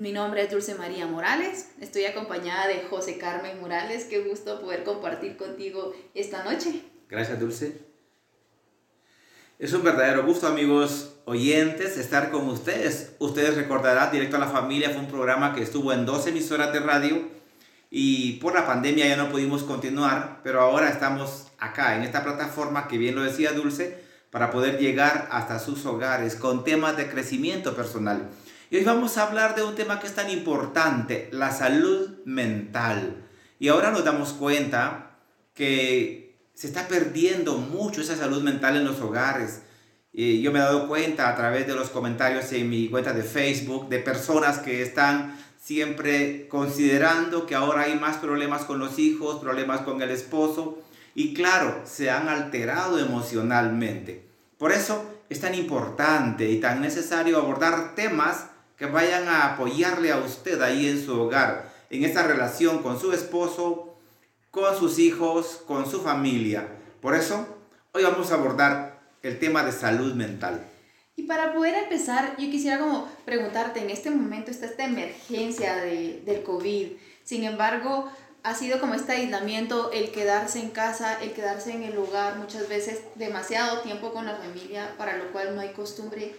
Mi nombre es Dulce María Morales, estoy acompañada de José Carmen Morales. Qué gusto poder compartir contigo esta noche. Gracias, Dulce. Es un verdadero gusto, amigos oyentes, estar con ustedes. Ustedes recordarán, Directo a la Familia fue un programa que estuvo en dos emisoras de radio y por la pandemia ya no pudimos continuar, pero ahora estamos acá, en esta plataforma que bien lo decía Dulce, para poder llegar hasta sus hogares con temas de crecimiento personal. Y hoy vamos a hablar de un tema que es tan importante, la salud mental. Y ahora nos damos cuenta que se está perdiendo mucho esa salud mental en los hogares. Y yo me he dado cuenta a través de los comentarios en mi cuenta de Facebook de personas que están siempre considerando que ahora hay más problemas con los hijos, problemas con el esposo y claro, se han alterado emocionalmente. Por eso es tan importante y tan necesario abordar temas que vayan a apoyarle a usted ahí en su hogar, en esta relación con su esposo, con sus hijos, con su familia. Por eso, hoy vamos a abordar el tema de salud mental. Y para poder empezar, yo quisiera como preguntarte, en este momento está esta emergencia de, del COVID, sin embargo, ha sido como este aislamiento, el quedarse en casa, el quedarse en el hogar, muchas veces demasiado tiempo con la familia, para lo cual no hay costumbre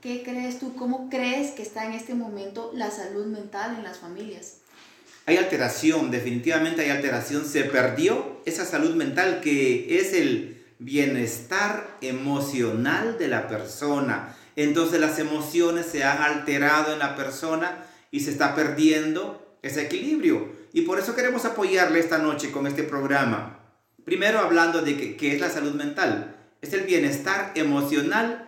¿Qué crees tú? ¿Cómo crees que está en este momento la salud mental en las familias? Hay alteración, definitivamente hay alteración. Se perdió esa salud mental que es el bienestar emocional de la persona. Entonces las emociones se han alterado en la persona y se está perdiendo ese equilibrio. Y por eso queremos apoyarle esta noche con este programa. Primero hablando de qué es la salud mental. Es el bienestar emocional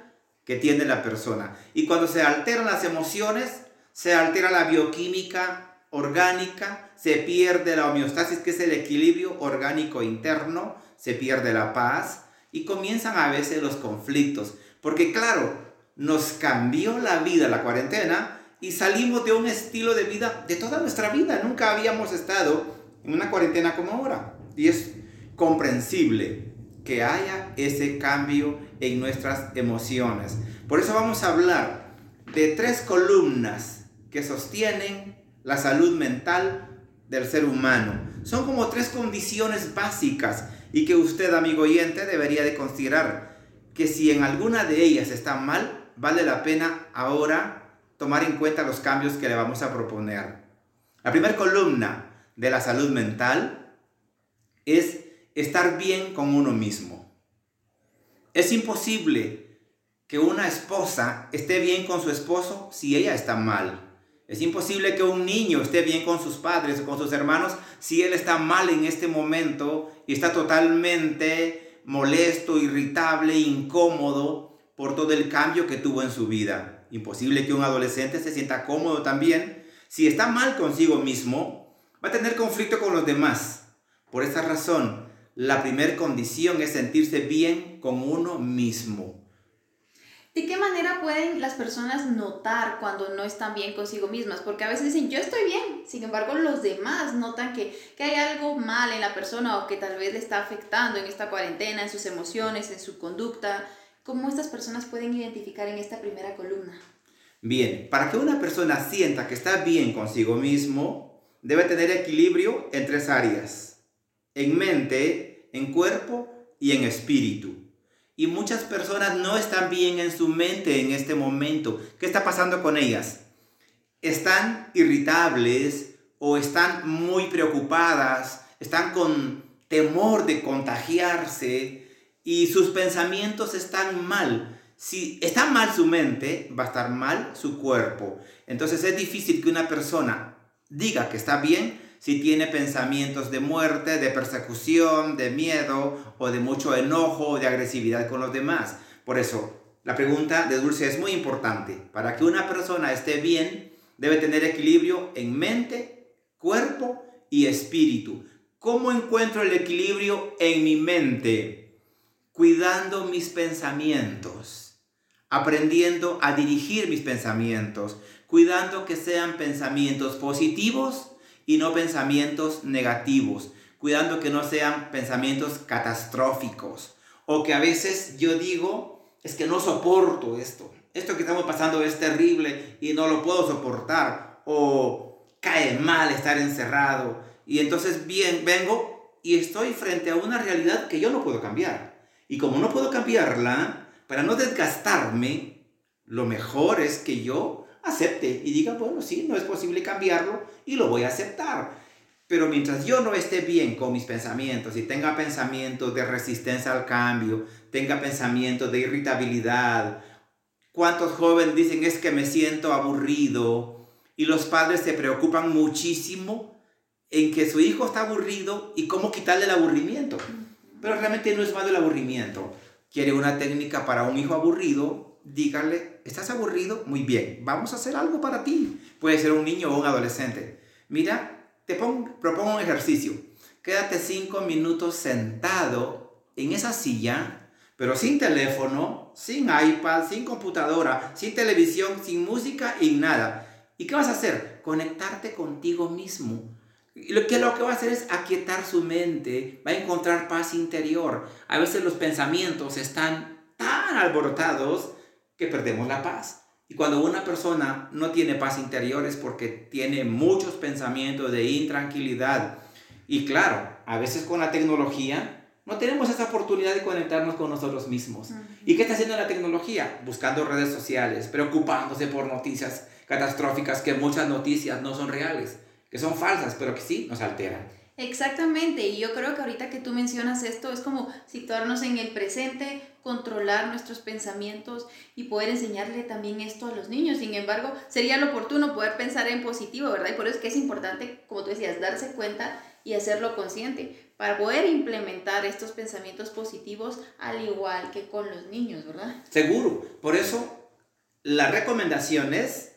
que tiene la persona. Y cuando se alteran las emociones, se altera la bioquímica orgánica, se pierde la homeostasis, que es el equilibrio orgánico interno, se pierde la paz y comienzan a veces los conflictos. Porque claro, nos cambió la vida la cuarentena y salimos de un estilo de vida de toda nuestra vida. Nunca habíamos estado en una cuarentena como ahora. Y es comprensible que haya ese cambio en nuestras emociones. Por eso vamos a hablar de tres columnas que sostienen la salud mental del ser humano. Son como tres condiciones básicas y que usted, amigo oyente, debería de considerar que si en alguna de ellas está mal, vale la pena ahora tomar en cuenta los cambios que le vamos a proponer. La primera columna de la salud mental es estar bien con uno mismo. Es imposible que una esposa esté bien con su esposo si ella está mal. Es imposible que un niño esté bien con sus padres o con sus hermanos si él está mal en este momento y está totalmente molesto, irritable, incómodo por todo el cambio que tuvo en su vida. Imposible que un adolescente se sienta cómodo también. Si está mal consigo mismo, va a tener conflicto con los demás. Por esa razón, la primera condición es sentirse bien con uno mismo. ¿De qué manera pueden las personas notar cuando no están bien consigo mismas? Porque a veces dicen, yo estoy bien, sin embargo los demás notan que, que hay algo mal en la persona o que tal vez le está afectando en esta cuarentena, en sus emociones, en su conducta. ¿Cómo estas personas pueden identificar en esta primera columna? Bien, para que una persona sienta que está bien consigo mismo, debe tener equilibrio en tres áreas. En mente, en cuerpo y en espíritu. Y muchas personas no están bien en su mente en este momento. ¿Qué está pasando con ellas? Están irritables o están muy preocupadas, están con temor de contagiarse y sus pensamientos están mal. Si está mal su mente, va a estar mal su cuerpo. Entonces es difícil que una persona diga que está bien si tiene pensamientos de muerte, de persecución, de miedo o de mucho enojo o de agresividad con los demás. Por eso, la pregunta de Dulce es muy importante. Para que una persona esté bien, debe tener equilibrio en mente, cuerpo y espíritu. ¿Cómo encuentro el equilibrio en mi mente? Cuidando mis pensamientos, aprendiendo a dirigir mis pensamientos, cuidando que sean pensamientos positivos y no pensamientos negativos, cuidando que no sean pensamientos catastróficos o que a veces yo digo, es que no soporto esto, esto que estamos pasando es terrible y no lo puedo soportar o cae mal estar encerrado. Y entonces bien, vengo y estoy frente a una realidad que yo no puedo cambiar. Y como no puedo cambiarla, para no desgastarme, lo mejor es que yo acepte y diga, bueno, sí, no es posible cambiarlo y lo voy a aceptar. Pero mientras yo no esté bien con mis pensamientos y tenga pensamientos de resistencia al cambio, tenga pensamientos de irritabilidad, ¿cuántos jóvenes dicen es que me siento aburrido? Y los padres se preocupan muchísimo en que su hijo está aburrido y cómo quitarle el aburrimiento. Pero realmente no es malo el aburrimiento. Quiere una técnica para un hijo aburrido, dígale, ¿estás aburrido? Muy bien, vamos a hacer algo para ti. Puede ser un niño o un adolescente. Mira, te propongo un ejercicio. Quédate cinco minutos sentado en esa silla, pero sin teléfono, sin iPad, sin computadora, sin televisión, sin música y nada. ¿Y qué vas a hacer? Conectarte contigo mismo. Lo que lo que va a hacer es aquietar su mente, va a encontrar paz interior. A veces los pensamientos están tan alborotados que perdemos la paz. Y cuando una persona no tiene paz interior es porque tiene muchos pensamientos de intranquilidad. Y claro, a veces con la tecnología no tenemos esa oportunidad de conectarnos con nosotros mismos. ¿Y qué está haciendo la tecnología? Buscando redes sociales, preocupándose por noticias catastróficas, que muchas noticias no son reales, que son falsas, pero que sí nos alteran. Exactamente, y yo creo que ahorita que tú mencionas esto es como situarnos en el presente, controlar nuestros pensamientos y poder enseñarle también esto a los niños. Sin embargo, sería lo oportuno poder pensar en positivo, ¿verdad? Y por eso es que es importante, como tú decías, darse cuenta y hacerlo consciente para poder implementar estos pensamientos positivos al igual que con los niños, ¿verdad? Seguro, por eso la recomendación es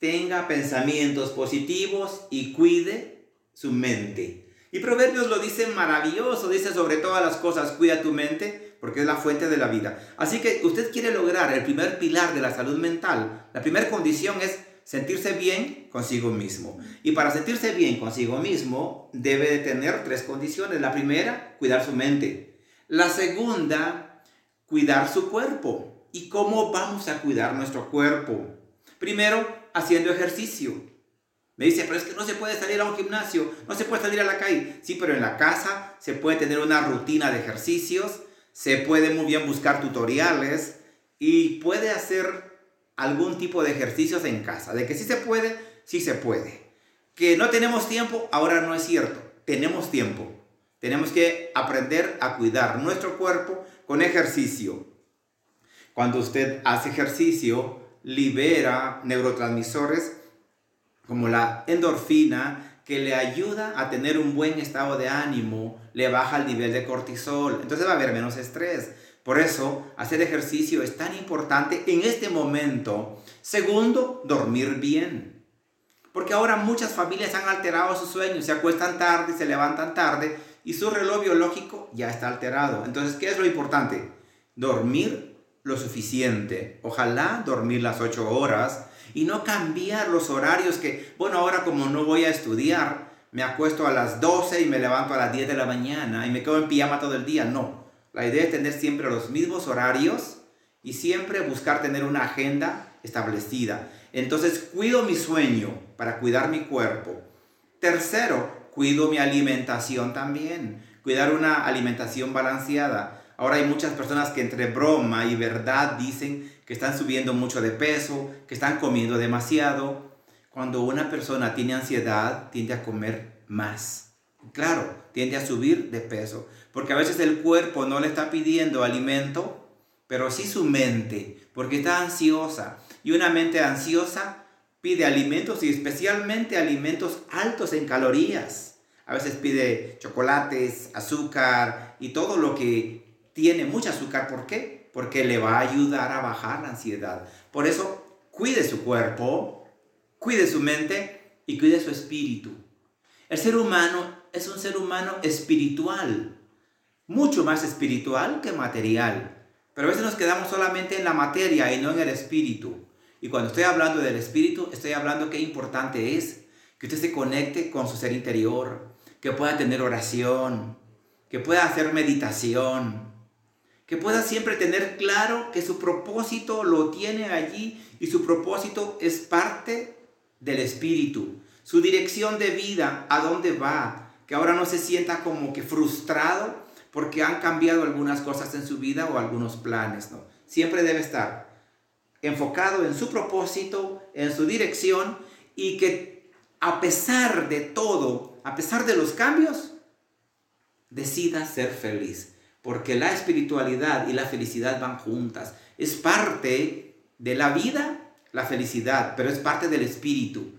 tenga pensamientos positivos y cuide su mente. Y Proverbios lo dice maravilloso, dice sobre todas las cosas, cuida tu mente porque es la fuente de la vida. Así que usted quiere lograr el primer pilar de la salud mental. La primera condición es sentirse bien consigo mismo. Y para sentirse bien consigo mismo debe de tener tres condiciones. La primera, cuidar su mente. La segunda, cuidar su cuerpo. ¿Y cómo vamos a cuidar nuestro cuerpo? Primero, haciendo ejercicio. Me dice, pero es que no se puede salir a un gimnasio, no se puede salir a la calle. Sí, pero en la casa se puede tener una rutina de ejercicios, se puede muy bien buscar tutoriales y puede hacer algún tipo de ejercicios en casa. De que sí se puede, sí se puede. Que no tenemos tiempo, ahora no es cierto. Tenemos tiempo. Tenemos que aprender a cuidar nuestro cuerpo con ejercicio. Cuando usted hace ejercicio, libera neurotransmisores como la endorfina, que le ayuda a tener un buen estado de ánimo, le baja el nivel de cortisol, entonces va a haber menos estrés. Por eso, hacer ejercicio es tan importante en este momento. Segundo, dormir bien. Porque ahora muchas familias han alterado sus sueños, se acuestan tarde, se levantan tarde y su reloj biológico ya está alterado. Entonces, ¿qué es lo importante? Dormir lo suficiente. Ojalá dormir las 8 horas y no cambiar los horarios que, bueno, ahora como no voy a estudiar, me acuesto a las 12 y me levanto a las 10 de la mañana y me quedo en pijama todo el día. No, la idea es tener siempre los mismos horarios y siempre buscar tener una agenda establecida. Entonces cuido mi sueño para cuidar mi cuerpo. Tercero, cuido mi alimentación también. Cuidar una alimentación balanceada. Ahora hay muchas personas que entre broma y verdad dicen que están subiendo mucho de peso, que están comiendo demasiado. Cuando una persona tiene ansiedad, tiende a comer más. Claro, tiende a subir de peso, porque a veces el cuerpo no le está pidiendo alimento, pero sí su mente, porque está ansiosa. Y una mente ansiosa pide alimentos y especialmente alimentos altos en calorías. A veces pide chocolates, azúcar y todo lo que tiene mucho azúcar. ¿Por qué? Porque le va a ayudar a bajar la ansiedad. Por eso, cuide su cuerpo, cuide su mente y cuide su espíritu. El ser humano es un ser humano espiritual, mucho más espiritual que material. Pero a veces nos quedamos solamente en la materia y no en el espíritu. Y cuando estoy hablando del espíritu, estoy hablando qué importante es que usted se conecte con su ser interior, que pueda tener oración, que pueda hacer meditación, que pueda siempre tener claro que su propósito lo tiene allí y su propósito es parte del espíritu, su dirección de vida, a dónde va, que ahora no se sienta como que frustrado porque han cambiado algunas cosas en su vida o algunos planes, ¿no? Siempre debe estar enfocado en su propósito, en su dirección y que a pesar de todo, a pesar de los cambios, decida ser feliz, porque la espiritualidad y la felicidad van juntas. Es parte de la vida la felicidad, pero es parte del espíritu.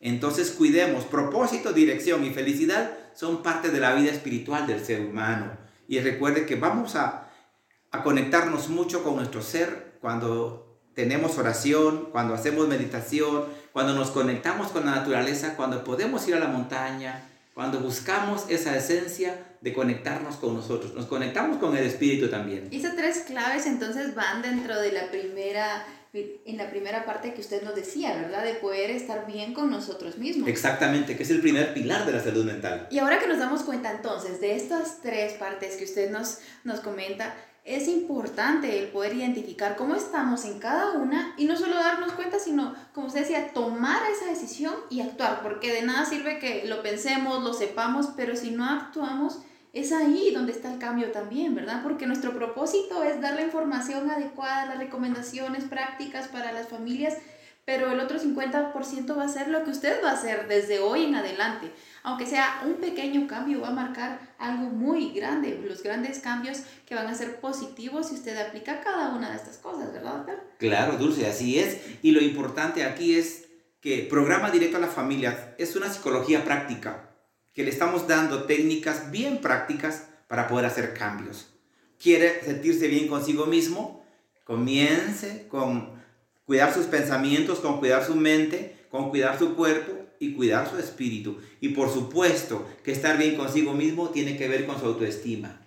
Entonces cuidemos, propósito, dirección y felicidad son parte de la vida espiritual del ser humano. Y recuerde que vamos a, a conectarnos mucho con nuestro ser cuando tenemos oración, cuando hacemos meditación, cuando nos conectamos con la naturaleza, cuando podemos ir a la montaña, cuando buscamos esa esencia de conectarnos con nosotros, nos conectamos con el espíritu también. Y esas tres claves entonces van dentro de la primera en la primera parte que usted nos decía, ¿verdad? De poder estar bien con nosotros mismos. Exactamente, que es el primer pilar de la salud mental. Y ahora que nos damos cuenta entonces de estas tres partes que usted nos, nos comenta, es importante el poder identificar cómo estamos en cada una y no solo darnos cuenta, sino, como usted decía, tomar esa decisión y actuar, porque de nada sirve que lo pensemos, lo sepamos, pero si no actuamos, es ahí donde está el cambio también, ¿verdad? Porque nuestro propósito es dar la información adecuada, las recomendaciones prácticas para las familias, pero el otro 50% va a ser lo que usted va a hacer desde hoy en adelante. Aunque sea un pequeño cambio, va a marcar algo muy grande, los grandes cambios que van a ser positivos si usted aplica cada una de estas cosas, ¿verdad, Claro, Dulce, así es. Y lo importante aquí es que programa directo a la familia es una psicología práctica que le estamos dando técnicas bien prácticas para poder hacer cambios. Quiere sentirse bien consigo mismo, comience con cuidar sus pensamientos, con cuidar su mente, con cuidar su cuerpo y cuidar su espíritu. Y por supuesto que estar bien consigo mismo tiene que ver con su autoestima.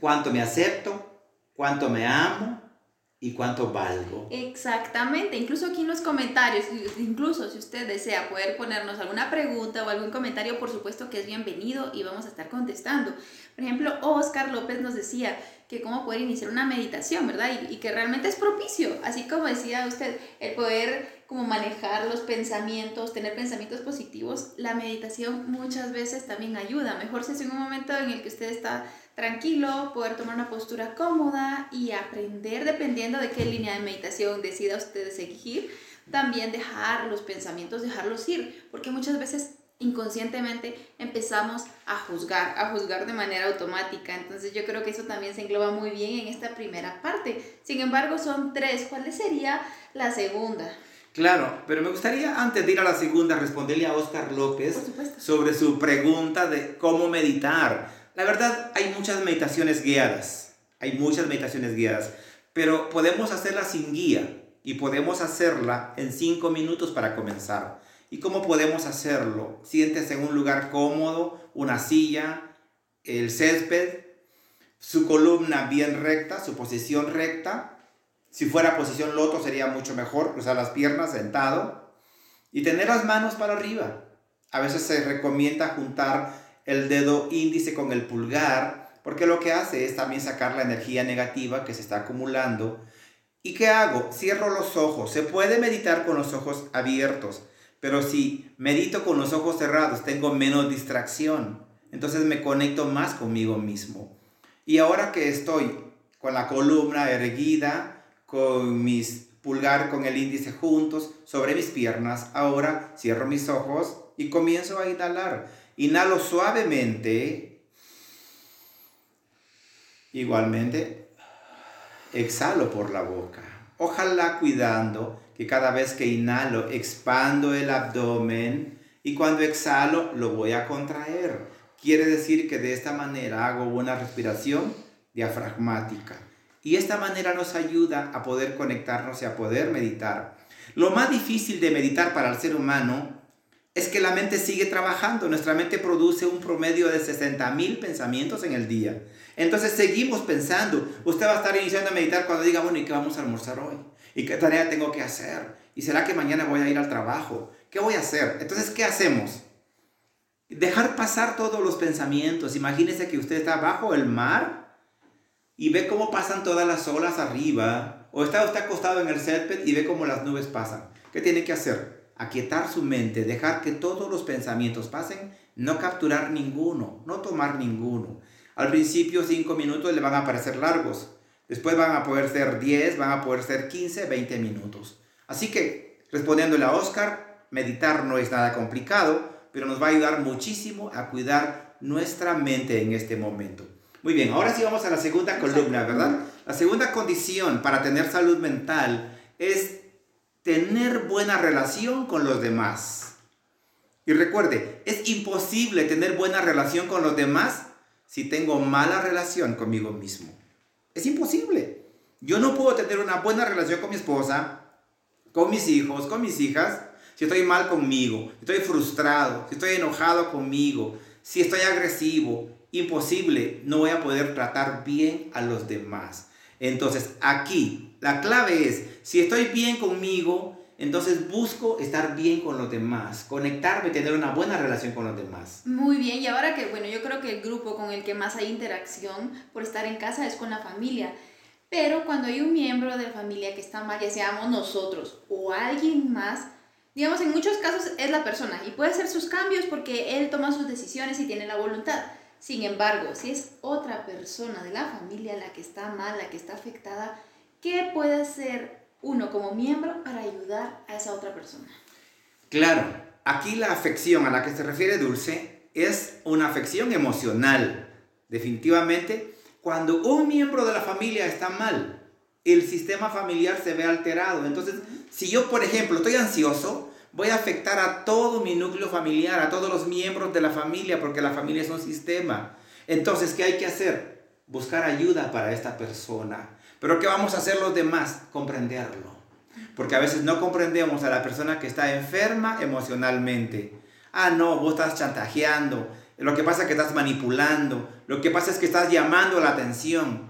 Cuánto me acepto, cuánto me amo, y cuánto valgo. Exactamente, incluso aquí en los comentarios, incluso si usted desea poder ponernos alguna pregunta o algún comentario, por supuesto que es bienvenido y vamos a estar contestando. Por ejemplo, Oscar López nos decía que cómo poder iniciar una meditación, ¿verdad? Y, que realmente es propicio, así como decía usted, el poder como manejar los pensamientos, tener pensamientos positivos, la meditación muchas veces también ayuda. Mejor si es en un momento en el que usted está tranquilo, poder tomar una postura cómoda y aprender dependiendo de qué línea de meditación decida usted seguir, también dejar los pensamientos, dejarlos ir, porque muchas veces inconscientemente empezamos a juzgar, a juzgar de manera automática. Entonces yo creo que eso también se engloba muy bien en esta primera parte. Sin embargo, son tres. ¿Cuál sería la segunda? Claro, pero me gustaría antes de ir a la segunda responderle a Oscar López sobre su pregunta de cómo meditar. La verdad, hay muchas meditaciones guiadas, hay muchas meditaciones guiadas, pero podemos hacerla sin guía y podemos hacerla en cinco minutos para comenzar. ¿Y cómo podemos hacerlo? Siéntese en un lugar cómodo, una silla, el césped, su columna bien recta, su posición recta. Si fuera posición loto sería mucho mejor, cruzar las piernas sentado y tener las manos para arriba. A veces se recomienda juntar el dedo índice con el pulgar, porque lo que hace es también sacar la energía negativa que se está acumulando. ¿Y qué hago? Cierro los ojos. Se puede meditar con los ojos abiertos, pero si medito con los ojos cerrados tengo menos distracción. Entonces me conecto más conmigo mismo. Y ahora que estoy con la columna erguida, con mis pulgar con el índice juntos sobre mis piernas, ahora cierro mis ojos y comienzo a inhalar. Inhalo suavemente. Igualmente, exhalo por la boca. Ojalá cuidando que cada vez que inhalo, expando el abdomen y cuando exhalo, lo voy a contraer. Quiere decir que de esta manera hago una respiración diafragmática. Y esta manera nos ayuda a poder conectarnos y a poder meditar. Lo más difícil de meditar para el ser humano es que la mente sigue trabajando. Nuestra mente produce un promedio de 60 mil pensamientos en el día. Entonces seguimos pensando. Usted va a estar iniciando a meditar cuando diga, bueno, ¿y qué vamos a almorzar hoy? ¿Y qué tarea tengo que hacer? ¿Y será que mañana voy a ir al trabajo? ¿Qué voy a hacer? Entonces, ¿qué hacemos? Dejar pasar todos los pensamientos. Imagínese que usted está bajo el mar y ve cómo pasan todas las olas arriba. O está usted acostado en el césped y ve cómo las nubes pasan. ¿Qué tiene que hacer? Aquietar su mente, dejar que todos los pensamientos pasen, no capturar ninguno, no tomar ninguno. Al principio cinco minutos le van a parecer largos, después van a poder ser 10, van a poder ser 15, 20 minutos. Así que, respondiéndole a Oscar, meditar no es nada complicado, pero nos va a ayudar muchísimo a cuidar nuestra mente en este momento. Muy bien, ahora sí vamos a la segunda columna, ¿verdad? La segunda condición para tener salud mental es tener buena relación con los demás. Y recuerde, es imposible tener buena relación con los demás si tengo mala relación conmigo mismo. Es imposible. Yo no puedo tener una buena relación con mi esposa, con mis hijos, con mis hijas, si estoy mal conmigo, si estoy frustrado, si estoy enojado conmigo, si estoy agresivo. Imposible, no voy a poder tratar bien a los demás. Entonces, aquí la clave es, si estoy bien conmigo, entonces busco estar bien con los demás, conectarme, tener una buena relación con los demás. Muy bien, y ahora que, bueno, yo creo que el grupo con el que más hay interacción por estar en casa es con la familia. Pero cuando hay un miembro de la familia que está mal, ya seamos nosotros o alguien más, digamos, en muchos casos es la persona y puede hacer sus cambios porque él toma sus decisiones y tiene la voluntad. Sin embargo, si es otra persona de la familia la que está mal, la que está afectada, ¿qué puede hacer uno como miembro para ayudar a esa otra persona? Claro, aquí la afección a la que se refiere Dulce es una afección emocional. Definitivamente, cuando un miembro de la familia está mal, el sistema familiar se ve alterado. Entonces, si yo, por ejemplo, estoy ansioso, voy a afectar a todo mi núcleo familiar, a todos los miembros de la familia, porque la familia es un sistema. Entonces, ¿qué hay que hacer? Buscar ayuda para esta persona. Pero ¿qué vamos a hacer los demás? Comprenderlo. Porque a veces no comprendemos a la persona que está enferma emocionalmente. Ah, no, vos estás chantajeando. Lo que pasa es que estás manipulando. Lo que pasa es que estás llamando la atención.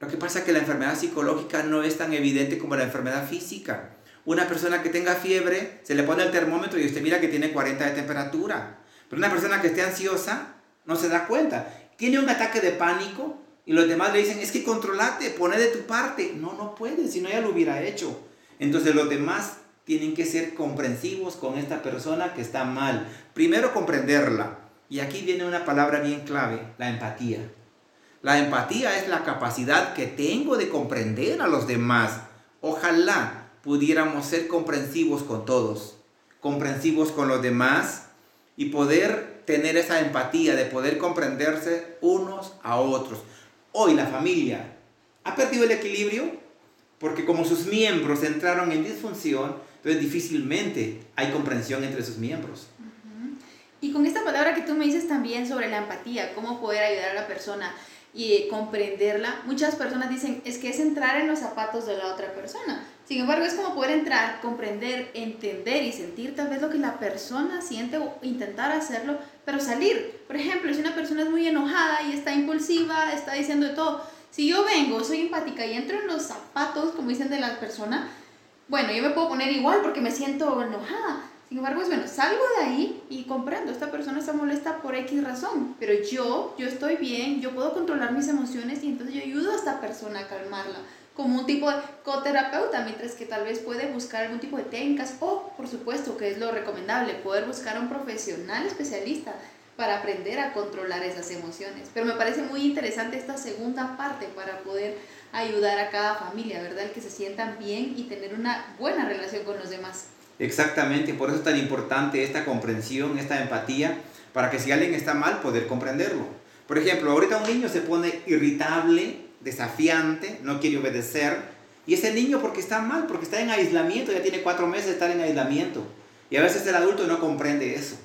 Lo que pasa es que la enfermedad psicológica no es tan evidente como la enfermedad física. Una persona que tenga fiebre, se le pone el termómetro y usted mira que tiene 40 de temperatura. Pero una persona que esté ansiosa no se da cuenta. Tiene un ataque de pánico y los demás le dicen, es que controlate, pone de tu parte. No, no puede, si no ya lo hubiera hecho. Entonces los demás tienen que ser comprensivos con esta persona que está mal. Primero comprenderla. Y aquí viene una palabra bien clave, la empatía. La empatía es la capacidad que tengo de comprender a los demás. Ojalá pudiéramos ser comprensivos con todos, comprensivos con los demás y poder tener esa empatía de poder comprenderse unos a otros. Hoy la familia ha perdido el equilibrio porque como sus miembros entraron en disfunción, entonces difícilmente hay comprensión entre sus miembros. Y con esta palabra que tú me dices también sobre la empatía, cómo poder ayudar a la persona y comprenderla, muchas personas dicen, es que es entrar en los zapatos de la otra persona. Sin embargo, es como poder entrar, comprender, entender y sentir tal vez lo que la persona siente o intentar hacerlo, pero salir. Por ejemplo, si una persona es muy enojada y está impulsiva, está diciendo de todo, si yo vengo, soy empática y entro en los zapatos, como dicen de la persona, bueno, yo me puedo poner igual porque me siento enojada. Sin embargo, es bueno, salgo de ahí y comprendo, esta persona está molesta por X razón, pero yo, yo estoy bien, yo puedo controlar mis emociones y entonces yo ayudo a esta persona a calmarla como un tipo de coterapeuta, mientras que tal vez puede buscar algún tipo de técnicas o, por supuesto, que es lo recomendable, poder buscar a un profesional especialista para aprender a controlar esas emociones. Pero me parece muy interesante esta segunda parte para poder ayudar a cada familia, ¿verdad? El que se sientan bien y tener una buena relación con los demás. Exactamente, por eso es tan importante esta comprensión, esta empatía, para que si alguien está mal, poder comprenderlo. Por ejemplo, ahorita un niño se pone irritable desafiante, no quiere obedecer. Y ese niño porque está mal, porque está en aislamiento, ya tiene cuatro meses de estar en aislamiento. Y a veces el adulto no comprende eso.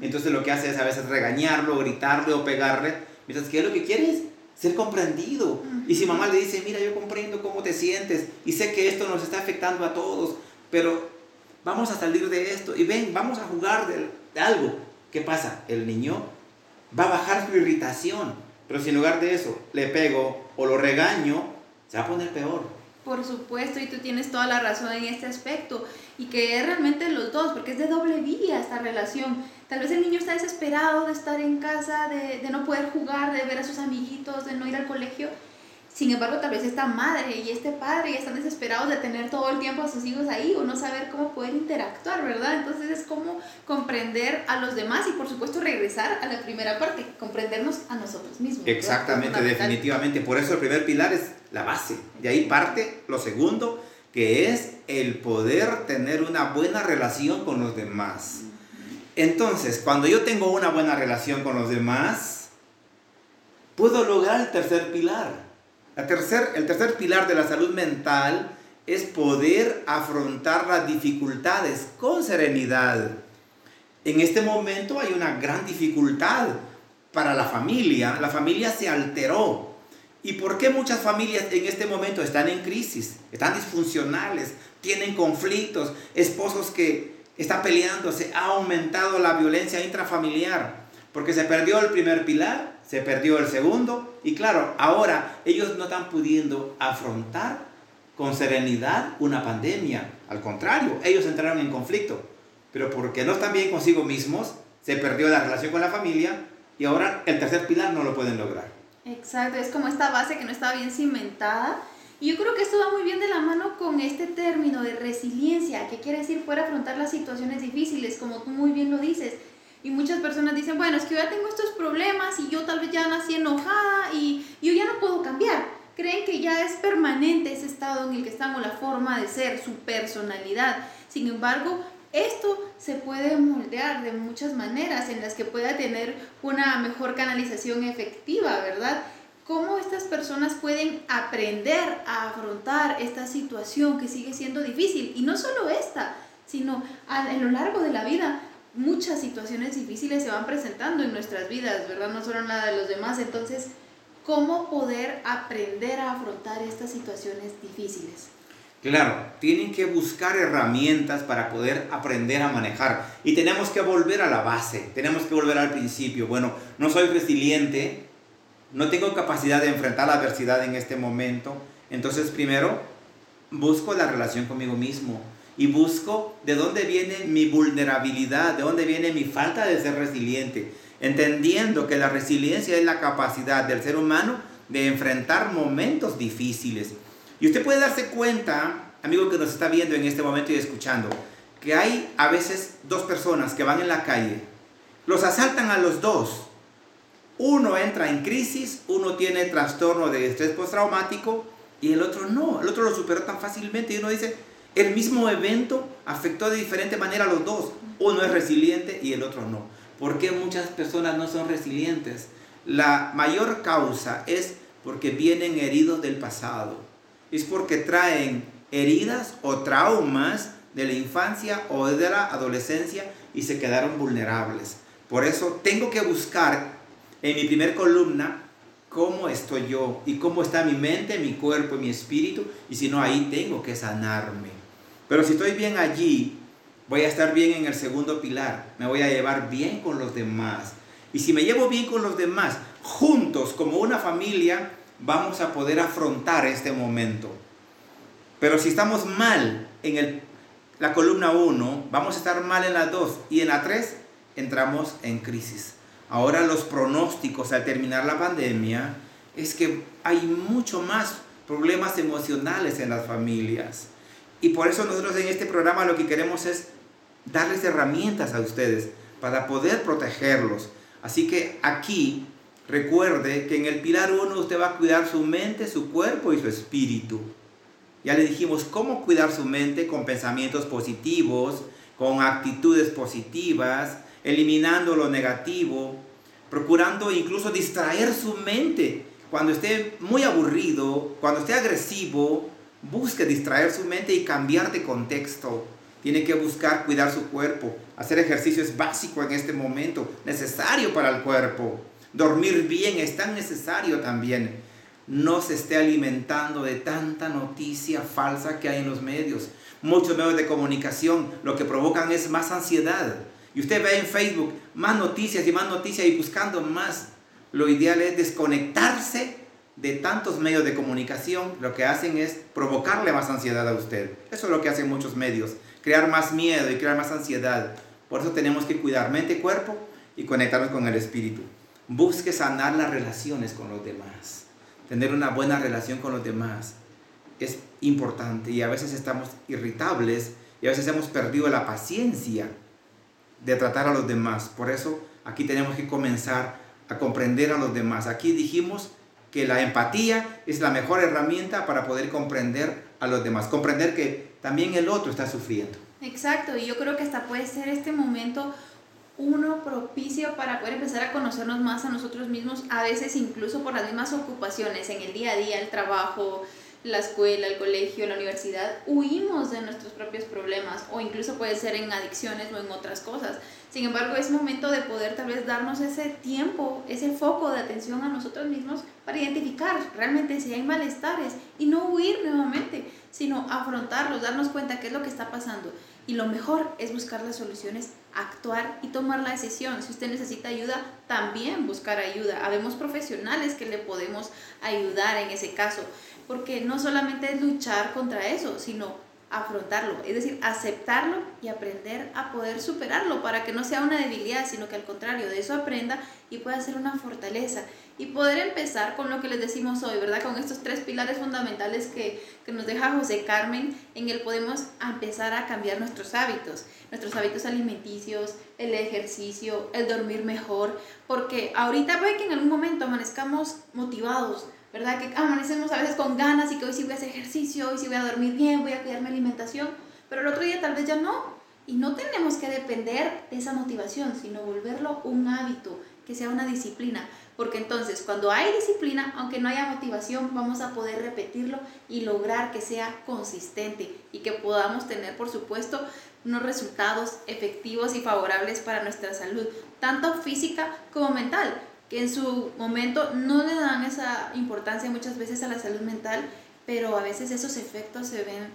Entonces lo que hace es a veces regañarlo, gritarle o pegarle. Mientras que lo que quiere es ser comprendido. Y si mamá le dice, mira, yo comprendo cómo te sientes y sé que esto nos está afectando a todos, pero vamos a salir de esto y ven, vamos a jugar de, de algo. ¿Qué pasa? El niño va a bajar su irritación pero si en lugar de eso le pego o lo regaño, se va a poner peor. Por supuesto, y tú tienes toda la razón en este aspecto, y que es realmente los dos, porque es de doble vía esta relación. Tal vez el niño está desesperado de estar en casa, de, de no poder jugar, de ver a sus amiguitos, de no ir al colegio. Sin embargo, tal vez esta madre y este padre ya están desesperados de tener todo el tiempo a sus hijos ahí o no saber cómo poder interactuar, ¿verdad? Entonces es como comprender a los demás y por supuesto regresar a la primera parte, comprendernos a nosotros mismos. Exactamente, definitivamente. Por eso el primer pilar es la base. De ahí parte lo segundo, que es el poder tener una buena relación con los demás. Entonces, cuando yo tengo una buena relación con los demás, puedo lograr el tercer pilar tercer, el tercer pilar de la salud mental es poder afrontar las dificultades con serenidad. En este momento hay una gran dificultad para la familia. La familia se alteró. ¿Y por qué muchas familias en este momento están en crisis? Están disfuncionales, tienen conflictos, esposos que están peleándose, ha aumentado la violencia intrafamiliar, porque se perdió el primer pilar se perdió el segundo y claro, ahora ellos no están pudiendo afrontar con serenidad una pandemia. Al contrario, ellos entraron en conflicto, pero porque no están bien consigo mismos, se perdió la relación con la familia y ahora el tercer pilar no lo pueden lograr. Exacto, es como esta base que no estaba bien cimentada. Y yo creo que esto va muy bien de la mano con este término de resiliencia, que quiere decir poder afrontar las situaciones difíciles, como tú muy bien lo dices y muchas personas dicen, bueno, es que yo ya tengo estos problemas y yo tal vez ya nací enojada y yo ya no puedo cambiar. Creen que ya es permanente ese estado en el que estamos, la forma de ser, su personalidad. Sin embargo, esto se puede moldear de muchas maneras en las que pueda tener una mejor canalización efectiva, ¿verdad? ¿Cómo estas personas pueden aprender a afrontar esta situación que sigue siendo difícil? Y no solo esta, sino a, lo largo de la vida muchas situaciones difíciles se van presentando en nuestras vidas, ¿verdad? No solo nada de los demás. Entonces, ¿cómo poder aprender a afrontar estas situaciones difíciles? Claro, tienen que buscar herramientas para poder aprender a manejar. Y tenemos que volver a la base, tenemos que volver al principio. Bueno, no soy resiliente, no tengo capacidad de enfrentar la adversidad en este momento. Entonces, primero, busco la relación conmigo mismo y busco de dónde viene mi vulnerabilidad, de dónde viene mi falta de ser resiliente, entendiendo que la resiliencia es la capacidad del ser humano de enfrentar momentos difíciles. Y usted puede darse cuenta, amigo que nos está viendo en este momento y escuchando, que hay a veces dos personas que van en la calle, los asaltan a los dos. Uno entra en crisis, uno tiene trastorno de estrés postraumático y el otro no, el otro lo superó tan fácilmente y uno dice, el mismo evento afectó de diferente manera a los dos. Uno es resiliente y el otro no. ¿Por qué muchas personas no son resilientes? La mayor causa es porque vienen heridos del pasado. Es porque traen heridas o traumas de la infancia o de la adolescencia y se quedaron vulnerables. Por eso tengo que buscar en mi primer columna cómo estoy yo y cómo está mi mente, mi cuerpo y mi espíritu. Y si no, ahí tengo que sanarme. Pero si estoy bien allí, voy a estar bien en el segundo pilar. Me voy a llevar bien con los demás. Y si me llevo bien con los demás, juntos como una familia, vamos a poder afrontar este momento. Pero si estamos mal en el, la columna 1, vamos a estar mal en la 2 y en la 3 entramos en crisis. Ahora los pronósticos al terminar la pandemia es que hay mucho más problemas emocionales en las familias. Y por eso nosotros en este programa lo que queremos es darles herramientas a ustedes para poder protegerlos. Así que aquí recuerde que en el pilar 1 usted va a cuidar su mente, su cuerpo y su espíritu. Ya le dijimos cómo cuidar su mente con pensamientos positivos, con actitudes positivas, eliminando lo negativo, procurando incluso distraer su mente. Cuando esté muy aburrido, cuando esté agresivo, Busque distraer su mente y cambiar de contexto. Tiene que buscar cuidar su cuerpo. Hacer ejercicio es básico en este momento, necesario para el cuerpo. Dormir bien es tan necesario también. No se esté alimentando de tanta noticia falsa que hay en los medios. Muchos medios de comunicación lo que provocan es más ansiedad. Y usted ve en Facebook más noticias y más noticias y buscando más. Lo ideal es desconectarse de tantos medios de comunicación, lo que hacen es provocarle más ansiedad a usted. Eso es lo que hacen muchos medios, crear más miedo y crear más ansiedad. Por eso tenemos que cuidar mente, cuerpo y conectarnos con el espíritu. Busque sanar las relaciones con los demás. tener una buena relación con los demás es importante y a veces estamos irritables y a veces hemos perdido la paciencia de tratar a los demás. Por eso aquí tenemos que comenzar a comprender a los demás. Aquí dijimos que la empatía es la mejor herramienta para poder comprender a los demás, comprender que también el otro está sufriendo. Exacto, y yo creo que hasta puede ser este momento uno propicio para poder empezar a conocernos más a nosotros mismos, a veces incluso por las mismas ocupaciones en el día a día, el trabajo, la escuela, el colegio, la universidad, huimos de nuestros propios problemas o incluso puede ser en adicciones o en otras cosas. Sin embargo, es momento de poder tal vez darnos ese tiempo, ese foco de atención a nosotros mismos para identificar realmente si hay malestares y no huir nuevamente, sino afrontarlos, darnos cuenta qué es lo que está pasando. Y lo mejor es buscar las soluciones, actuar y tomar la decisión. Si usted necesita ayuda, también buscar ayuda. Habemos profesionales que le podemos ayudar en ese caso porque no solamente es luchar contra eso, sino afrontarlo, es decir, aceptarlo y aprender a poder superarlo para que no sea una debilidad, sino que al contrario, de eso aprenda y pueda ser una fortaleza y poder empezar con lo que les decimos hoy, ¿verdad? Con estos tres pilares fundamentales que, que nos deja José Carmen, en el podemos empezar a cambiar nuestros hábitos, nuestros hábitos alimenticios, el ejercicio, el dormir mejor, porque ahorita puede que en algún momento amanezcamos motivados, ¿verdad? Que amanecemos a veces con ganas y que hoy sí voy a hacer ejercicio, hoy sí voy a dormir bien, voy a cuidar mi alimentación, pero el otro día tal vez ya no. Y no tenemos que depender de esa motivación, sino volverlo un hábito, que sea una disciplina. Porque entonces cuando hay disciplina, aunque no haya motivación, vamos a poder repetirlo y lograr que sea consistente y que podamos tener, por supuesto, unos resultados efectivos y favorables para nuestra salud, tanto física como mental en su momento no le dan esa importancia muchas veces a la salud mental, pero a veces esos efectos se ven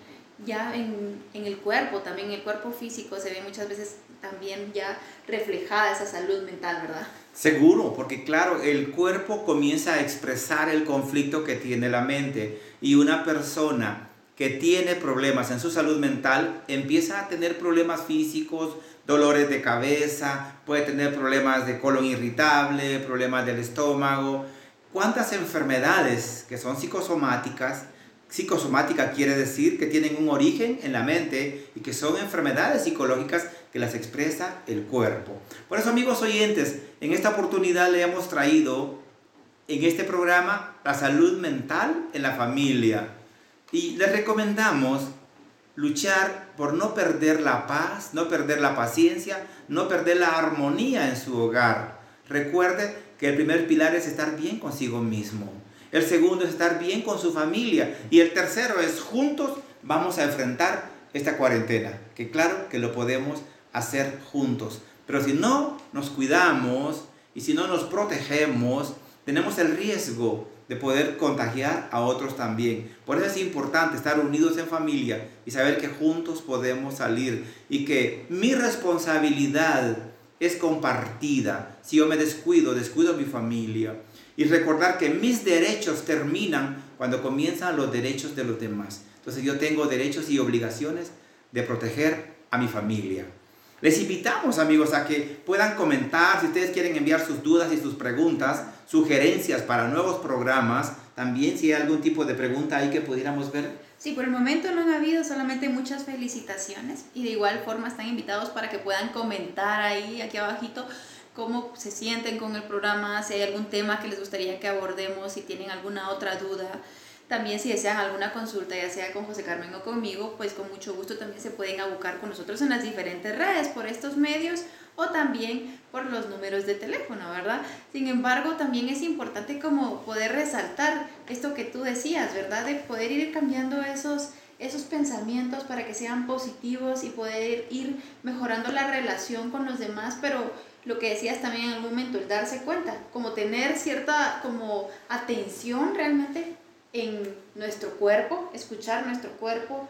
ya en, en, el cuerpo, también en el cuerpo físico, se ve muchas veces también ya reflejada esa salud mental, ¿verdad? Seguro, porque claro, el cuerpo comienza a expresar el conflicto que tiene la mente y una persona que tiene problemas en su salud mental empieza a tener problemas físicos, dolores de cabeza, puede tener problemas de colon irritable, problemas del estómago. ¿Cuántas enfermedades que son psicosomáticas? Psicosomática quiere decir que tienen un origen en la mente y que son enfermedades psicológicas que las expresa el cuerpo. Por eso, amigos oyentes, en esta oportunidad le hemos traído en este programa la salud mental en la familia. Y les recomendamos luchar por no perder la paz, no perder la paciencia, no perder la armonía en su hogar. Recuerde que el primer pilar es estar bien consigo mismo. El segundo es estar bien con su familia. Y el tercero es juntos vamos a enfrentar esta cuarentena. Que claro que lo podemos hacer juntos. Pero si no nos cuidamos y si no nos protegemos, tenemos el riesgo de poder contagiar a otros también. Por eso es importante estar unidos en familia y saber que juntos podemos salir y que mi responsabilidad es compartida. Si yo me descuido, descuido a mi familia. Y recordar que mis derechos terminan cuando comienzan los derechos de los demás. Entonces yo tengo derechos y obligaciones de proteger a mi familia. Les invitamos amigos a que puedan comentar si ustedes quieren enviar sus dudas y sus preguntas, sugerencias para nuevos programas. También si hay algún tipo de pregunta ahí que pudiéramos ver. Sí, por el momento no han habido solamente muchas felicitaciones y de igual forma están invitados para que puedan comentar ahí aquí abajito cómo se sienten con el programa, si hay algún tema que les gustaría que abordemos, si tienen alguna otra duda. También si desean alguna consulta, ya sea con José Carmen o conmigo, pues con mucho gusto también se pueden abocar con nosotros en las diferentes redes por estos medios o también por los números de teléfono, ¿verdad? Sin embargo, también es importante como poder resaltar esto que tú decías, ¿verdad? De poder ir cambiando esos, esos pensamientos para que sean positivos y poder ir mejorando la relación con los demás, pero lo que decías también en algún momento, el darse cuenta, como tener cierta como atención realmente en nuestro cuerpo, escuchar nuestro cuerpo,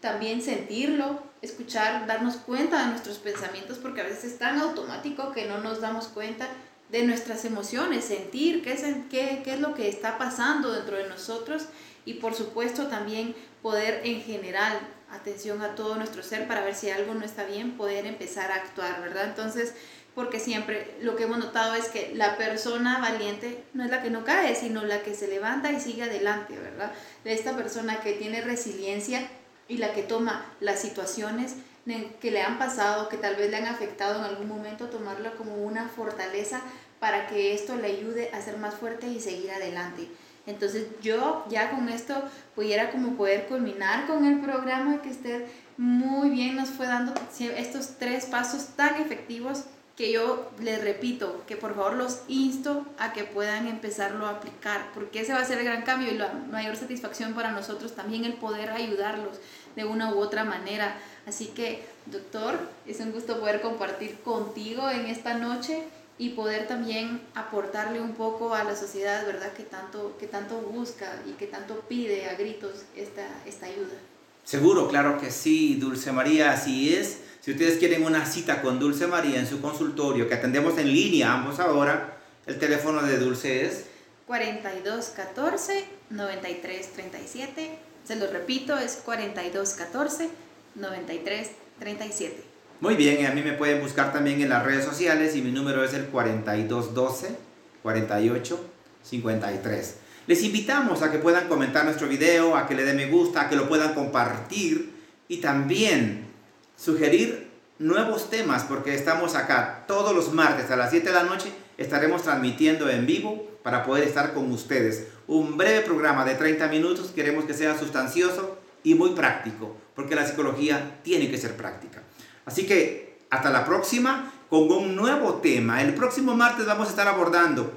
también sentirlo, escuchar, darnos cuenta de nuestros pensamientos, porque a veces es tan automático que no nos damos cuenta de nuestras emociones, sentir qué es, qué, qué es lo que está pasando dentro de nosotros y por supuesto también poder en general, atención a todo nuestro ser para ver si algo no está bien, poder empezar a actuar, ¿verdad? Entonces, porque siempre lo que hemos notado es que la persona valiente no es la que no cae, sino la que se levanta y sigue adelante, ¿verdad? Esta persona que tiene resiliencia y la que toma las situaciones que le han pasado, que tal vez le han afectado en algún momento, tomarla como una fortaleza para que esto le ayude a ser más fuerte y seguir adelante. Entonces yo ya con esto pudiera como poder culminar con el programa que usted muy bien nos fue dando estos tres pasos tan efectivos que yo les repito, que por favor los insto a que puedan empezarlo a aplicar, porque ese va a ser el gran cambio y la mayor satisfacción para nosotros también el poder ayudarlos de una u otra manera. Así que, doctor, es un gusto poder compartir contigo en esta noche y poder también aportarle un poco a la sociedad, ¿verdad? Que tanto, que tanto busca y que tanto pide a gritos esta, esta ayuda. Seguro, claro que sí, Dulce María, así es. Si ustedes quieren una cita con Dulce María en su consultorio, que atendemos en línea ambos ahora, el teléfono de Dulce es 4214 9337. Se lo repito, es 4214 9337. Muy bien, y a mí me pueden buscar también en las redes sociales y mi número es el 4212 48 53. Les invitamos a que puedan comentar nuestro video, a que le den me gusta, a que lo puedan compartir y también sugerir nuevos temas porque estamos acá todos los martes a las 7 de la noche. Estaremos transmitiendo en vivo para poder estar con ustedes. Un breve programa de 30 minutos. Queremos que sea sustancioso y muy práctico porque la psicología tiene que ser práctica. Así que hasta la próxima con un nuevo tema. El próximo martes vamos a estar abordando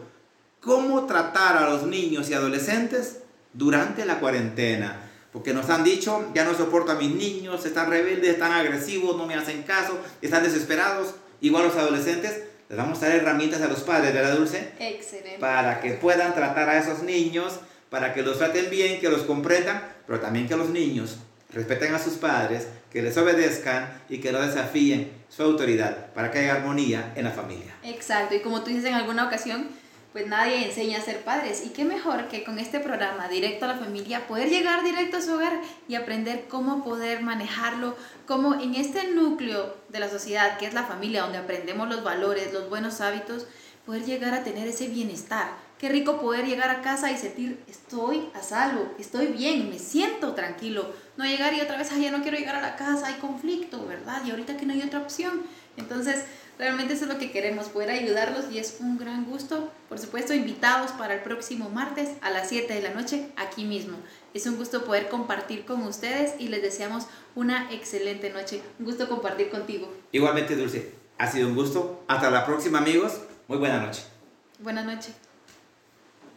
cómo tratar a los niños y adolescentes durante la cuarentena. Porque nos han dicho, ya no soporto a mis niños, están rebeldes, están agresivos, no me hacen caso, están desesperados. Igual los adolescentes, les vamos a dar herramientas a los padres, ¿verdad, Dulce? Excelente. Para que puedan tratar a esos niños, para que los traten bien, que los comprendan, pero también que los niños respeten a sus padres, que les obedezcan y que no desafíen su autoridad, para que haya armonía en la familia. Exacto, y como tú dices en alguna ocasión, pues nadie enseña a ser padres. Y qué mejor que con este programa directo a la familia poder llegar directo a su hogar y aprender cómo poder manejarlo, cómo en este núcleo de la sociedad, que es la familia, donde aprendemos los valores, los buenos hábitos, poder llegar a tener ese bienestar. Qué rico poder llegar a casa y sentir, estoy a salvo, estoy bien, me siento tranquilo. No llegar y otra vez, ay, ya no quiero llegar a la casa, hay conflicto, ¿verdad? Y ahorita que no hay otra opción. Entonces, Realmente eso es lo que queremos, poder ayudarlos y es un gran gusto. Por supuesto, invitados para el próximo martes a las 7 de la noche aquí mismo. Es un gusto poder compartir con ustedes y les deseamos una excelente noche. Un gusto compartir contigo. Igualmente, Dulce. Ha sido un gusto. Hasta la próxima, amigos. Muy buena noche. Buenas noches.